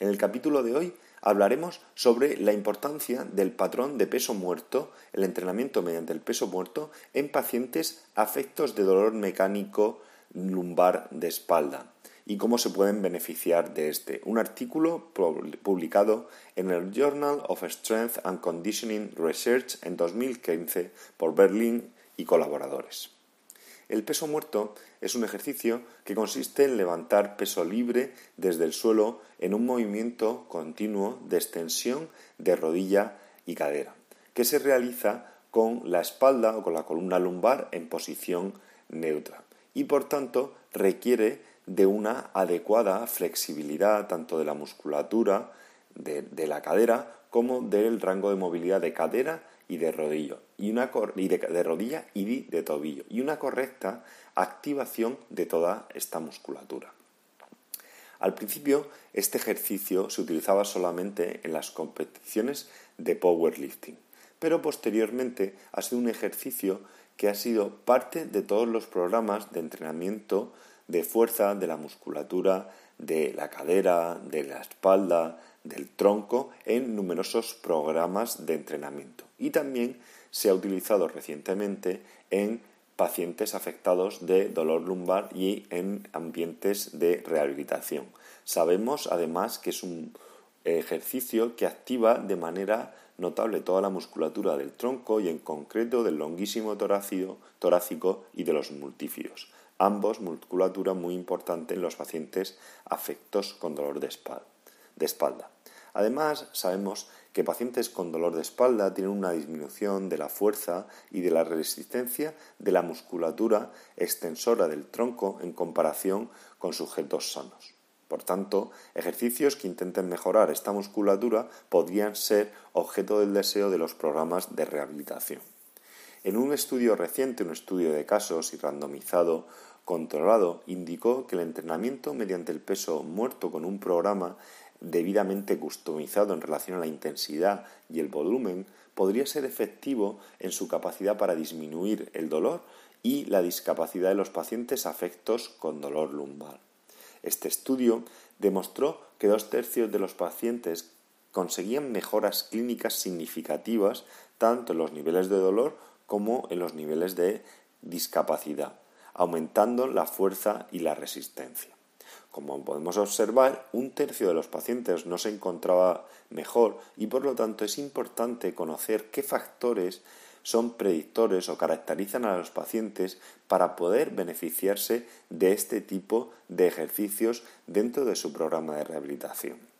En el capítulo de hoy hablaremos sobre la importancia del patrón de peso muerto, el entrenamiento mediante el peso muerto, en pacientes afectos de dolor mecánico lumbar de espalda y cómo se pueden beneficiar de este. Un artículo publicado en el Journal of Strength and Conditioning Research en 2015 por Berlin y colaboradores. El peso muerto es un ejercicio que consiste en levantar peso libre desde el suelo en un movimiento continuo de extensión de rodilla y cadera, que se realiza con la espalda o con la columna lumbar en posición neutra y por tanto requiere de una adecuada flexibilidad tanto de la musculatura de, la cadera como del rango de movilidad de cadera y de rodillo y una de, rodilla y de tobillo y una correcta activación de toda esta musculatura. Al principio, este ejercicio se utilizaba solamente en las competiciones de powerlifting, pero posteriormente ha sido un ejercicio que ha sido parte de todos los programas de entrenamiento de fuerza de la musculatura de la cadera, de la espalda, del tronco en numerosos programas de entrenamiento. Y también se ha utilizado recientemente en pacientes afectados de dolor lumbar y en ambientes de rehabilitación. Sabemos además que es un ejercicio que activa de manera notable toda la musculatura del tronco y en concreto del longuísimo torácico, y de los multífidos. Ambos musculatura muy importante en los pacientes afectos con dolor de espalda. Además, sabemos que pacientes con dolor de espalda tienen una disminución de la fuerza y de la resistencia de la musculatura extensora del tronco en comparación con sujetos sanos. Por tanto, ejercicios que intenten mejorar esta musculatura podrían ser objeto del deseo de los programas de rehabilitación. En un estudio reciente, un estudio de casos y randomizado controlado, indicó que el entrenamiento mediante el peso muerto con un programa debidamente customizado en relación a la intensidad y el volumen podría ser efectivo en su capacidad para disminuir el dolor y la discapacidad de los pacientes afectos con dolor lumbar. Este estudio demostró que dos tercios de los pacientes conseguían mejoras clínicas significativas tanto en los niveles de dolor como en los niveles de discapacidad, aumentando la fuerza y la resistencia. Como podemos observar, un tercio de los pacientes no se encontraba mejor y por lo tanto es importante conocer qué factores son predictores o caracterizan a los pacientes para poder beneficiarse de este tipo de ejercicios dentro de su programa de rehabilitación.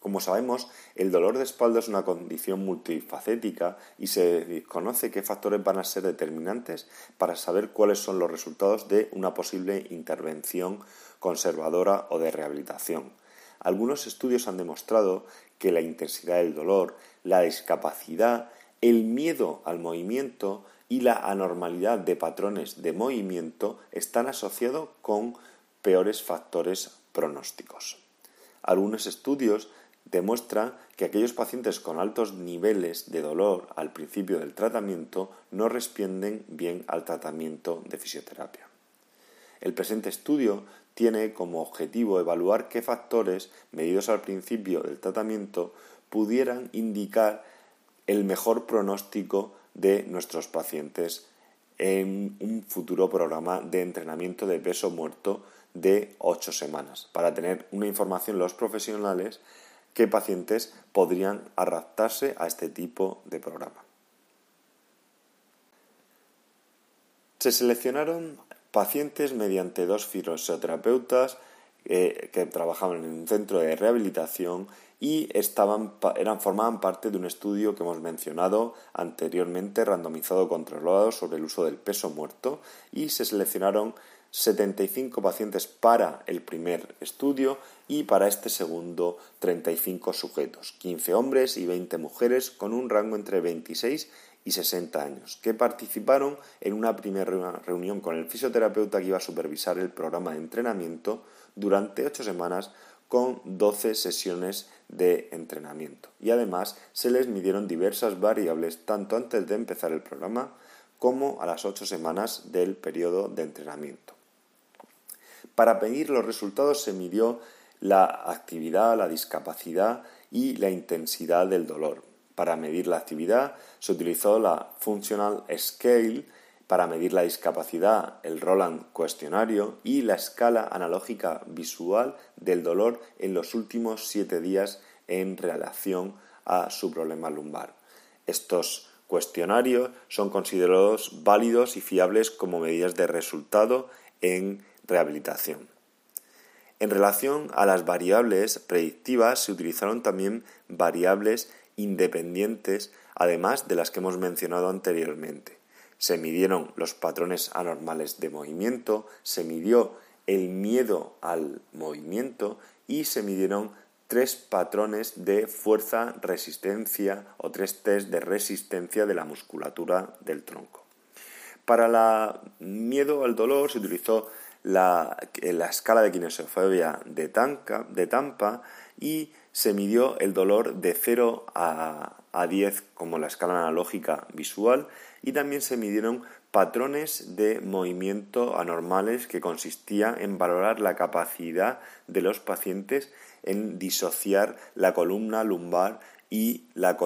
Como sabemos, el dolor de espalda es una condición multifacética y se desconoce qué factores van a ser determinantes para saber cuáles son los resultados de una posible intervención conservadora o de rehabilitación. Algunos estudios han demostrado que la intensidad del dolor, la discapacidad, el miedo al movimiento y la anormalidad de patrones de movimiento están asociados con peores factores pronósticos. Algunos estudios demuestran que aquellos pacientes con altos niveles de dolor al principio del tratamiento no responden bien al tratamiento de fisioterapia. El presente estudio tiene como objetivo evaluar qué factores, medidos al principio del tratamiento, pudieran indicar el mejor pronóstico de nuestros pacientes en un futuro programa de entrenamiento de peso muerto de ocho semanas, para tener una información los profesionales qué pacientes podrían adaptarse a este tipo de programa. Se seleccionaron pacientes mediante dos fisioterapeutas eh, que trabajaban en un centro de rehabilitación y estaban, eran, formaban parte de un estudio que hemos mencionado anteriormente, randomizado controlado sobre el uso del peso muerto y se seleccionaron 75 pacientes para el primer estudio y para este segundo 35 sujetos, 15 hombres y 20 mujeres con un rango entre 26 y 60 años, que participaron en una primera reunión con el fisioterapeuta que iba a supervisar el programa de entrenamiento durante 8 semanas con 12 sesiones de entrenamiento. Y además se les midieron diversas variables tanto antes de empezar el programa como a las 8 semanas del periodo de entrenamiento. Para medir los resultados se midió la actividad, la discapacidad y la intensidad del dolor. Para medir la actividad se utilizó la Functional Scale, para medir la discapacidad el Roland cuestionario y la escala analógica visual del dolor en los últimos siete días en relación a su problema lumbar. Estos cuestionarios son considerados válidos y fiables como medidas de resultado en rehabilitación. En relación a las variables predictivas se utilizaron también variables independientes, además de las que hemos mencionado anteriormente. Se midieron los patrones anormales de movimiento, se midió el miedo al movimiento y se midieron tres patrones de fuerza, resistencia o tres test de resistencia de la musculatura del tronco. Para el miedo al dolor se utilizó la, escala de kinesiofobia de, de Tampa y se midió el dolor de 0 a, a 10 como la escala analógica visual y también se midieron patrones de movimiento anormales que consistía en valorar la capacidad de los pacientes en disociar la columna lumbar y la,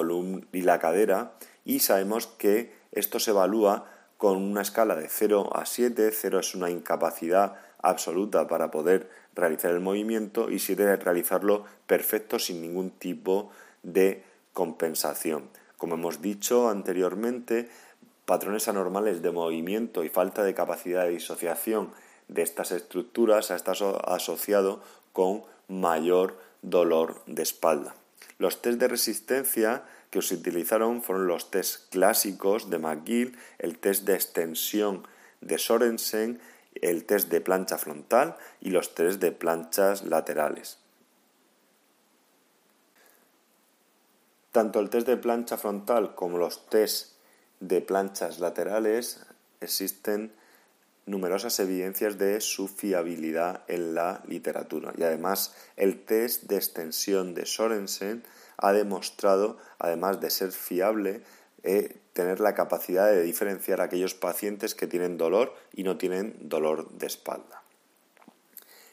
y la cadera. Y sabemos que esto se evalúa con una escala de 0 a 7, 0 es una incapacidad absoluta para poder realizar el movimiento y 7 es realizarlo perfecto sin ningún tipo de compensación. Como hemos dicho anteriormente, patrones anormales de movimiento y falta de capacidad de disociación de estas estructuras está asociado con mayor dolor de espalda. Los test de resistencia que se utilizaron fueron los test clásicos de McGill, el test de extensión de Sorensen, el test de plancha frontal y los test de planchas laterales. Tanto el test de plancha frontal como los test de planchas laterales existen numerosas evidencias de su fiabilidad en la literatura y además el test de extensión de Sorensen ha demostrado, además de ser fiable, eh, tener la capacidad de diferenciar a aquellos pacientes que tienen dolor y no tienen dolor de espalda.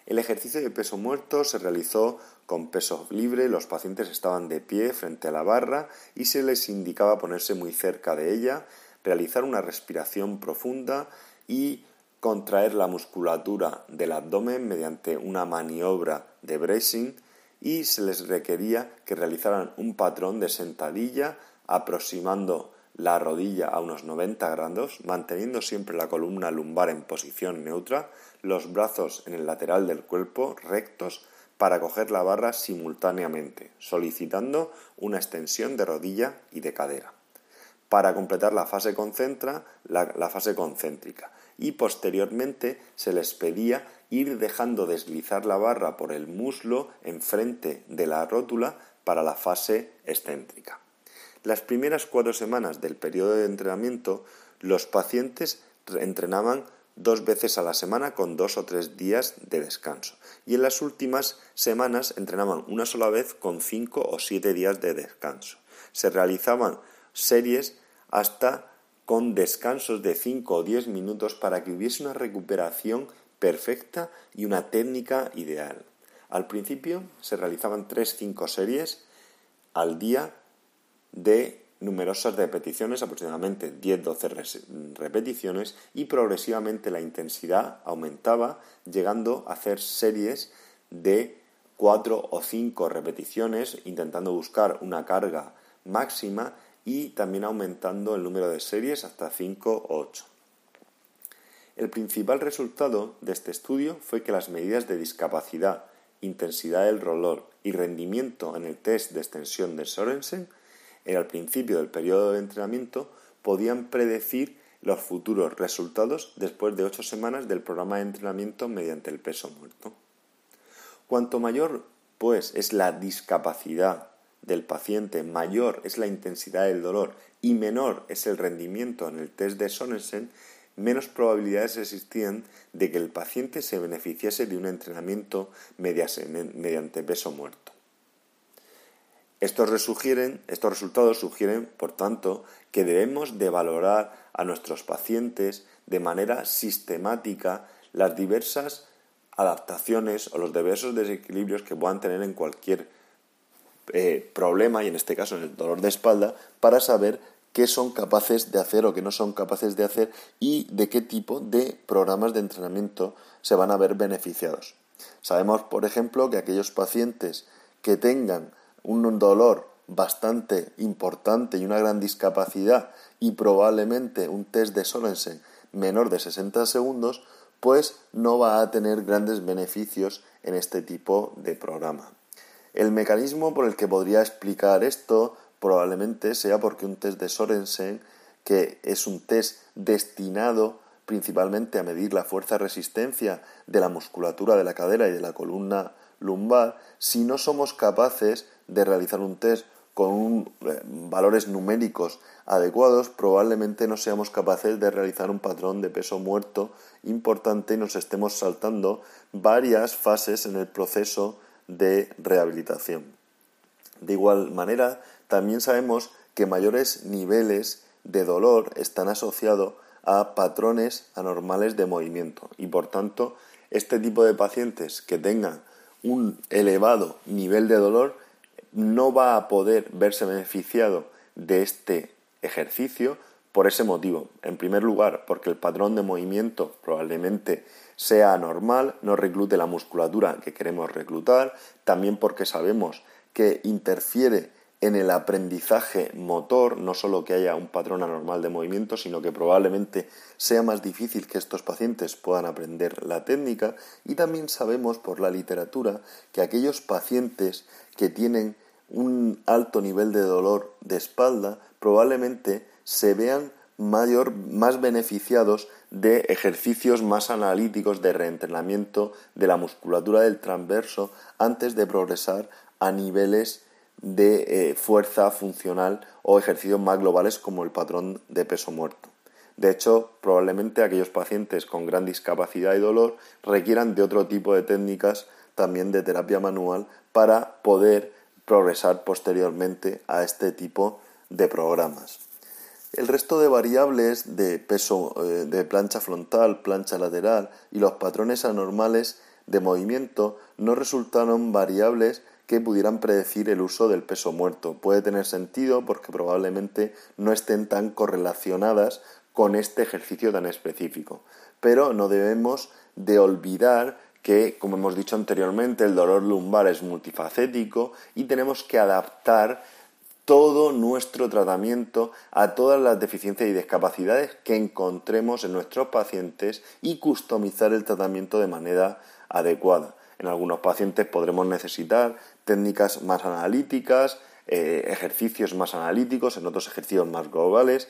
El ejercicio de peso muerto se realizó con peso libre, los pacientes estaban de pie frente a la barra y se les indicaba ponerse muy cerca de ella, realizar una respiración profunda y contraer la musculatura del abdomen mediante una maniobra de bracing y se les requería que realizaran un patrón de sentadilla aproximando la rodilla a unos 90 grados, manteniendo siempre la columna lumbar en posición neutra, los brazos en el lateral del cuerpo rectos para coger la barra simultáneamente, solicitando una extensión de rodilla y de cadera. Para completar la fase, la fase concéntrica y posteriormente se les pedía ir dejando deslizar la barra por el muslo enfrente de la rótula para la fase excéntrica. Las primeras cuatro semanas del periodo de entrenamiento, los pacientes entrenaban dos veces a la semana con dos o tres días de descanso. Y en las últimas semanas entrenaban una sola vez con cinco o siete días de descanso. Se realizaban series hasta con descansos de cinco o diez minutos para que hubiese una recuperación perfecta y una técnica ideal. Al principio se realizaban tres cinco series al día de numerosas repeticiones, aproximadamente 10-12 repeticiones, y progresivamente la intensidad aumentaba, llegando a hacer series de 4 o 5 repeticiones, intentando buscar una carga máxima y también aumentando el número de series hasta 5 o 8. El principal resultado de este estudio fue que las medidas de discapacidad, intensidad del dolor y rendimiento en el test de extensión de Sorensen al principio del periodo de entrenamiento podían predecir los futuros resultados después de ocho semanas del programa de entrenamiento mediante el peso muerto. Cuanto mayor, pues, es la discapacidad del paciente, mayor es la intensidad del dolor y menor es el rendimiento en el test de Sonnensen, menos probabilidades existían de que el paciente se beneficiase de un entrenamiento mediante peso muerto. Estos, estos resultados sugieren, por tanto, que debemos de valorar a nuestros pacientes de manera sistemática las diversas adaptaciones o los diversos desequilibrios que puedan tener en cualquier eh, problema, y en este caso en el dolor de espalda, para saber qué son capaces de hacer o qué no son capaces de hacer y de qué tipo de programas de entrenamiento se van a ver beneficiados. Sabemos, por ejemplo, que aquellos pacientes que tengan un dolor bastante importante y una gran discapacidad y probablemente un test de Sorensen menor de 60 segundos, pues no va a tener grandes beneficios en este tipo de programa. El mecanismo por el que podría explicar esto probablemente sea porque un test de Sorensen, que es un test destinado principalmente a medir la fuerza-resistencia de la musculatura de la cadera y de la columna lumbar, si no somos capaces de realizar un test con eh, valores numéricos adecuados, probablemente no seamos capaces de realizar un patrón de peso muerto importante y nos estemos saltando varias fases en el proceso de rehabilitación. De igual manera, también sabemos que mayores niveles de dolor están asociados a patrones anormales de movimiento y por tanto este tipo de pacientes que tengan un elevado nivel de dolor no va a poder verse beneficiado de este ejercicio por ese motivo. En primer lugar, porque el patrón de movimiento probablemente sea anormal, no reclute la musculatura que queremos reclutar, también porque sabemos que interfiere en el aprendizaje motor, no solo que haya un patrón anormal de movimiento, sino que probablemente sea más difícil que estos pacientes puedan aprender la técnica. Y también sabemos por la literatura que aquellos pacientes que tienen un alto nivel de dolor de espalda probablemente se vean mayor, más beneficiados de ejercicios más analíticos de reentrenamiento de la musculatura del transverso antes de progresar a niveles de eh, fuerza funcional o ejercicios más globales como el patrón de peso muerto. De hecho, probablemente aquellos pacientes con gran discapacidad y dolor requieran de otro tipo de técnicas también de terapia manual para poder progresar posteriormente a este tipo de programas. El resto de variables de peso eh, de plancha frontal, plancha lateral y los patrones anormales de movimiento no resultaron variables que pudieran predecir el uso del peso muerto. Puede tener sentido porque probablemente no estén tan correlacionadas con este ejercicio tan específico. Pero no debemos de olvidar que, como hemos dicho anteriormente, el dolor lumbar es multifacético y tenemos que adaptar todo nuestro tratamiento a todas las deficiencias y discapacidades que encontremos en nuestros pacientes y customizar el tratamiento de manera adecuada. En algunos pacientes podremos necesitar técnicas más analíticas, eh, ejercicios más analíticos, en otros ejercicios más globales,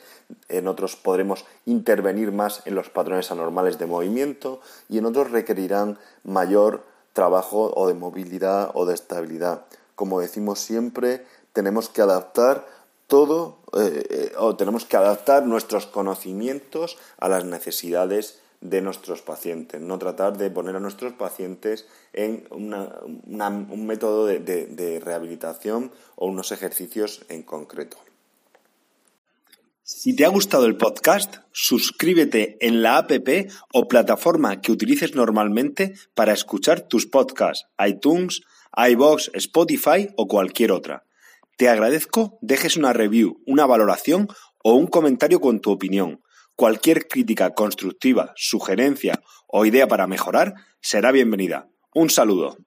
en otros podremos intervenir más en los patrones anormales de movimiento y en otros requerirán mayor trabajo o de movilidad o de estabilidad. Como decimos siempre, tenemos que adaptar todo eh, eh, o tenemos que adaptar nuestros conocimientos a las necesidades de nuestros pacientes, no tratar de poner a nuestros pacientes en un método de, de rehabilitación o unos ejercicios en concreto. Si te ha gustado el podcast, suscríbete en la app o plataforma que utilices normalmente para escuchar tus podcasts, iTunes, iBox, Spotify o cualquier otra. Te agradezco dejes una review, una valoración o un comentario con tu opinión. Cualquier crítica constructiva, sugerencia o idea para mejorar será bienvenida. Un saludo.